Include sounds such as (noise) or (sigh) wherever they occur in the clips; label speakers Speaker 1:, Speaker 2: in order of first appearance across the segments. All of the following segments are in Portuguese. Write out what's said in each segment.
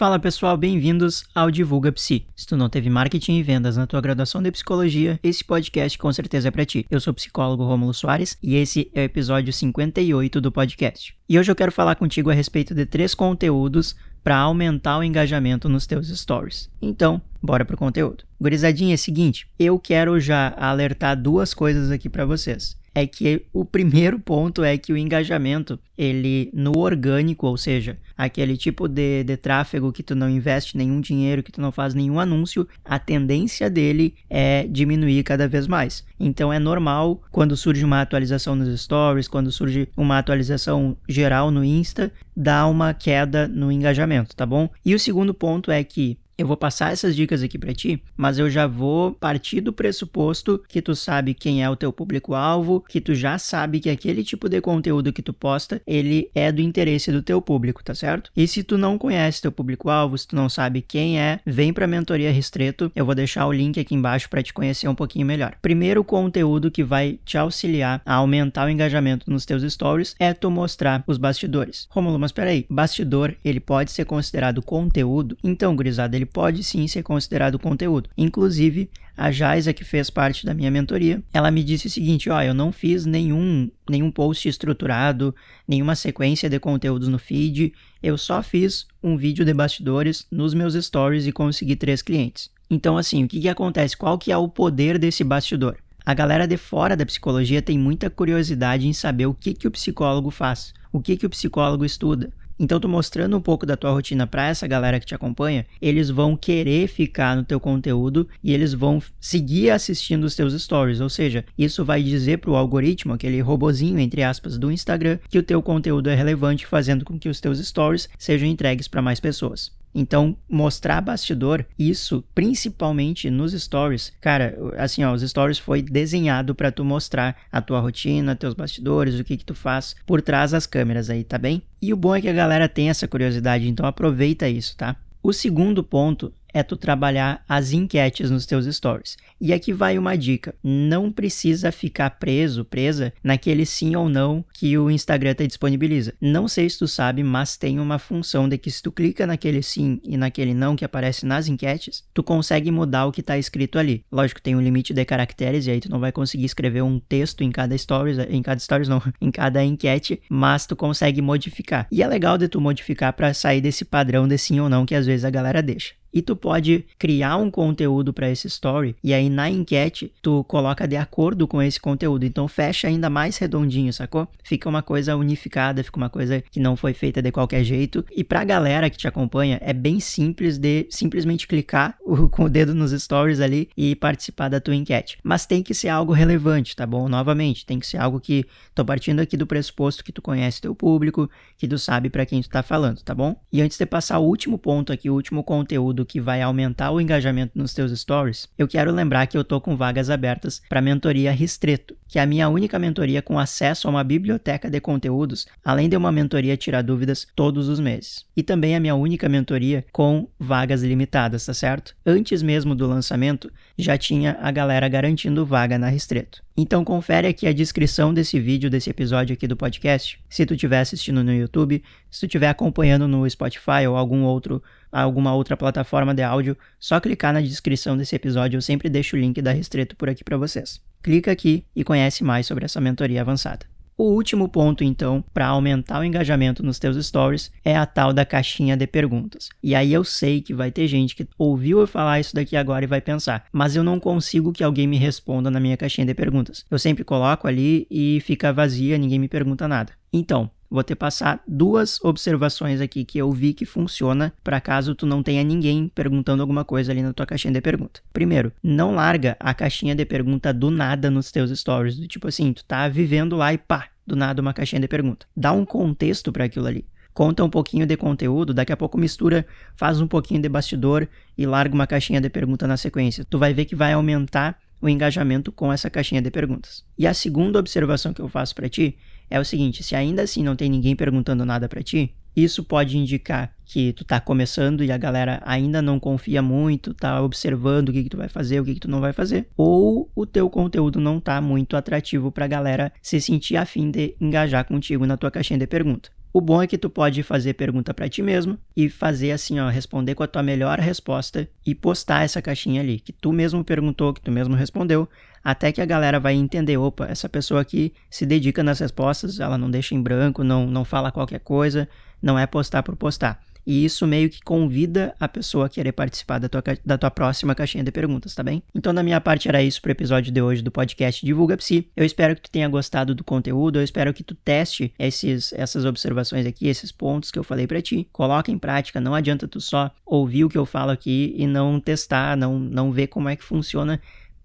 Speaker 1: Fala pessoal, bem-vindos ao Divulga Psi. Se tu não teve marketing e vendas na tua graduação de psicologia, esse podcast com certeza é para ti. Eu sou o psicólogo Rômulo Soares e esse é o episódio 58 do podcast. E hoje eu quero falar contigo a respeito de três conteúdos para aumentar o engajamento nos teus stories. Então, bora pro conteúdo. Gurizadinha, é o seguinte, eu quero já alertar duas coisas aqui para vocês é que o primeiro ponto é que o engajamento, ele no orgânico, ou seja, aquele tipo de, de tráfego que tu não investe nenhum dinheiro, que tu não faz nenhum anúncio, a tendência dele é diminuir cada vez mais. Então é normal quando surge uma atualização nos stories, quando surge uma atualização geral no Insta, dar uma queda no engajamento, tá bom? E o segundo ponto é que eu vou passar essas dicas aqui para ti, mas eu já vou partir do pressuposto que tu sabe quem é o teu público-alvo, que tu já sabe que aquele tipo de conteúdo que tu posta, ele é do interesse do teu público, tá certo? E se tu não conhece teu público-alvo, se tu não sabe quem é, vem para mentoria Restreto, eu vou deixar o link aqui embaixo para te conhecer um pouquinho melhor. Primeiro conteúdo que vai te auxiliar a aumentar o engajamento nos teus stories é tu mostrar os bastidores. Romulo, mas peraí, bastidor, ele pode ser considerado conteúdo? Então, gurizada, ele pode sim ser considerado conteúdo. Inclusive, a Jaisa, que fez parte da minha mentoria, ela me disse o seguinte: ó, oh, eu não fiz nenhum, nenhum post estruturado, nenhuma sequência de conteúdos no feed, eu só fiz um vídeo de bastidores nos meus stories e consegui três clientes. Então, assim, o que, que acontece? Qual que é o poder desse bastidor? A galera de fora da psicologia tem muita curiosidade em saber o que, que o psicólogo faz, o que, que o psicólogo estuda. Então, tu mostrando um pouco da tua rotina para essa galera que te acompanha, eles vão querer ficar no teu conteúdo e eles vão seguir assistindo os teus stories. Ou seja, isso vai dizer pro algoritmo, aquele robozinho entre aspas do Instagram, que o teu conteúdo é relevante, fazendo com que os teus stories sejam entregues para mais pessoas. Então, mostrar bastidor, isso principalmente nos stories. Cara, assim, ó, os stories foi desenhado para tu mostrar a tua rotina, teus bastidores, o que que tu faz por trás das câmeras aí, tá bem? E o bom é que a galera tem essa curiosidade, então aproveita isso, tá? O segundo ponto é tu trabalhar as enquetes nos teus stories. E aqui vai uma dica: não precisa ficar preso, presa naquele sim ou não que o Instagram te disponibiliza. Não sei se tu sabe, mas tem uma função de que se tu clica naquele sim e naquele não que aparece nas enquetes, tu consegue mudar o que está escrito ali. Lógico, tem um limite de caracteres e aí tu não vai conseguir escrever um texto em cada stories, em cada stories não, (laughs) em cada enquete, mas tu consegue modificar. E é legal de tu modificar para sair desse padrão de sim ou não que às vezes a galera deixa. E tu pode criar um conteúdo para esse story e aí na enquete tu coloca de acordo com esse conteúdo. Então fecha ainda mais redondinho, sacou? Fica uma coisa unificada, fica uma coisa que não foi feita de qualquer jeito. E pra galera que te acompanha, é bem simples de simplesmente clicar (laughs) com o dedo nos stories ali e participar da tua enquete. Mas tem que ser algo relevante, tá bom? Novamente, tem que ser algo que tô partindo aqui do pressuposto que tu conhece teu público, que tu sabe para quem tu tá falando, tá bom? E antes de passar o último ponto aqui, o último conteúdo conteúdo que vai aumentar o engajamento nos teus stories, eu quero lembrar que eu tô com vagas abertas para mentoria Restreto, que é a minha única mentoria com acesso a uma biblioteca de conteúdos, além de uma mentoria tirar dúvidas todos os meses. E também a minha única mentoria com vagas limitadas, tá certo? Antes mesmo do lançamento, já tinha a galera garantindo vaga na Restreto. Então confere aqui a descrição desse vídeo, desse episódio aqui do podcast. Se tu estiver assistindo no YouTube, se tu estiver acompanhando no Spotify ou algum outro, alguma outra plataforma de áudio, só clicar na descrição desse episódio, eu sempre deixo o link da Restreto por aqui para vocês. Clica aqui e conhece mais sobre essa mentoria avançada. O último ponto, então, para aumentar o engajamento nos teus stories é a tal da caixinha de perguntas. E aí eu sei que vai ter gente que ouviu eu falar isso daqui agora e vai pensar, mas eu não consigo que alguém me responda na minha caixinha de perguntas. Eu sempre coloco ali e fica vazia, ninguém me pergunta nada. Então, vou te passar duas observações aqui que eu vi que funciona para caso tu não tenha ninguém perguntando alguma coisa ali na tua caixinha de pergunta. Primeiro, não larga a caixinha de pergunta do nada nos teus stories, do tipo assim, tu tá vivendo lá e pá, do nada uma caixinha de pergunta. Dá um contexto para aquilo ali. Conta um pouquinho de conteúdo, daqui a pouco mistura, faz um pouquinho de bastidor e larga uma caixinha de pergunta na sequência. Tu vai ver que vai aumentar o engajamento com essa caixinha de perguntas. E a segunda observação que eu faço para ti é o seguinte: se ainda assim não tem ninguém perguntando nada para ti, isso pode indicar que tu tá começando e a galera ainda não confia muito, tá observando o que, que tu vai fazer, o que, que tu não vai fazer, ou o teu conteúdo não tá muito atrativo pra galera se sentir afim de engajar contigo na tua caixinha de pergunta. O bom é que tu pode fazer pergunta para ti mesmo e fazer assim, ó, responder com a tua melhor resposta e postar essa caixinha ali, que tu mesmo perguntou, que tu mesmo respondeu, até que a galera vai entender, opa, essa pessoa aqui se dedica nas respostas, ela não deixa em branco, não, não fala qualquer coisa, não é postar por postar. E isso meio que convida a pessoa a querer participar da tua, da tua próxima caixinha de perguntas, tá bem? Então, da minha parte, era isso pro episódio de hoje do podcast Divulga Psi. Eu espero que tu tenha gostado do conteúdo, eu espero que tu teste esses, essas observações aqui, esses pontos que eu falei para ti. Coloca em prática, não adianta tu só ouvir o que eu falo aqui e não testar, não, não ver como é que funciona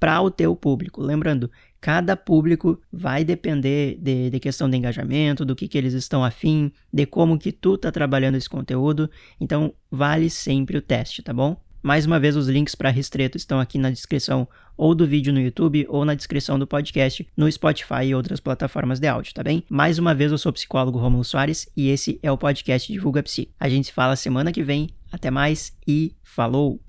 Speaker 1: para o teu público. Lembrando, cada público vai depender de, de, questão de engajamento, do que, que eles estão afim, de como que tu tá trabalhando esse conteúdo. Então, vale sempre o teste, tá bom? Mais uma vez, os links para Ristreto estão aqui na descrição ou do vídeo no YouTube ou na descrição do podcast no Spotify e outras plataformas de áudio, tá bem? Mais uma vez, eu sou o psicólogo Romulo Soares e esse é o podcast Divulga Psi. A gente se fala semana que vem. Até mais e falou!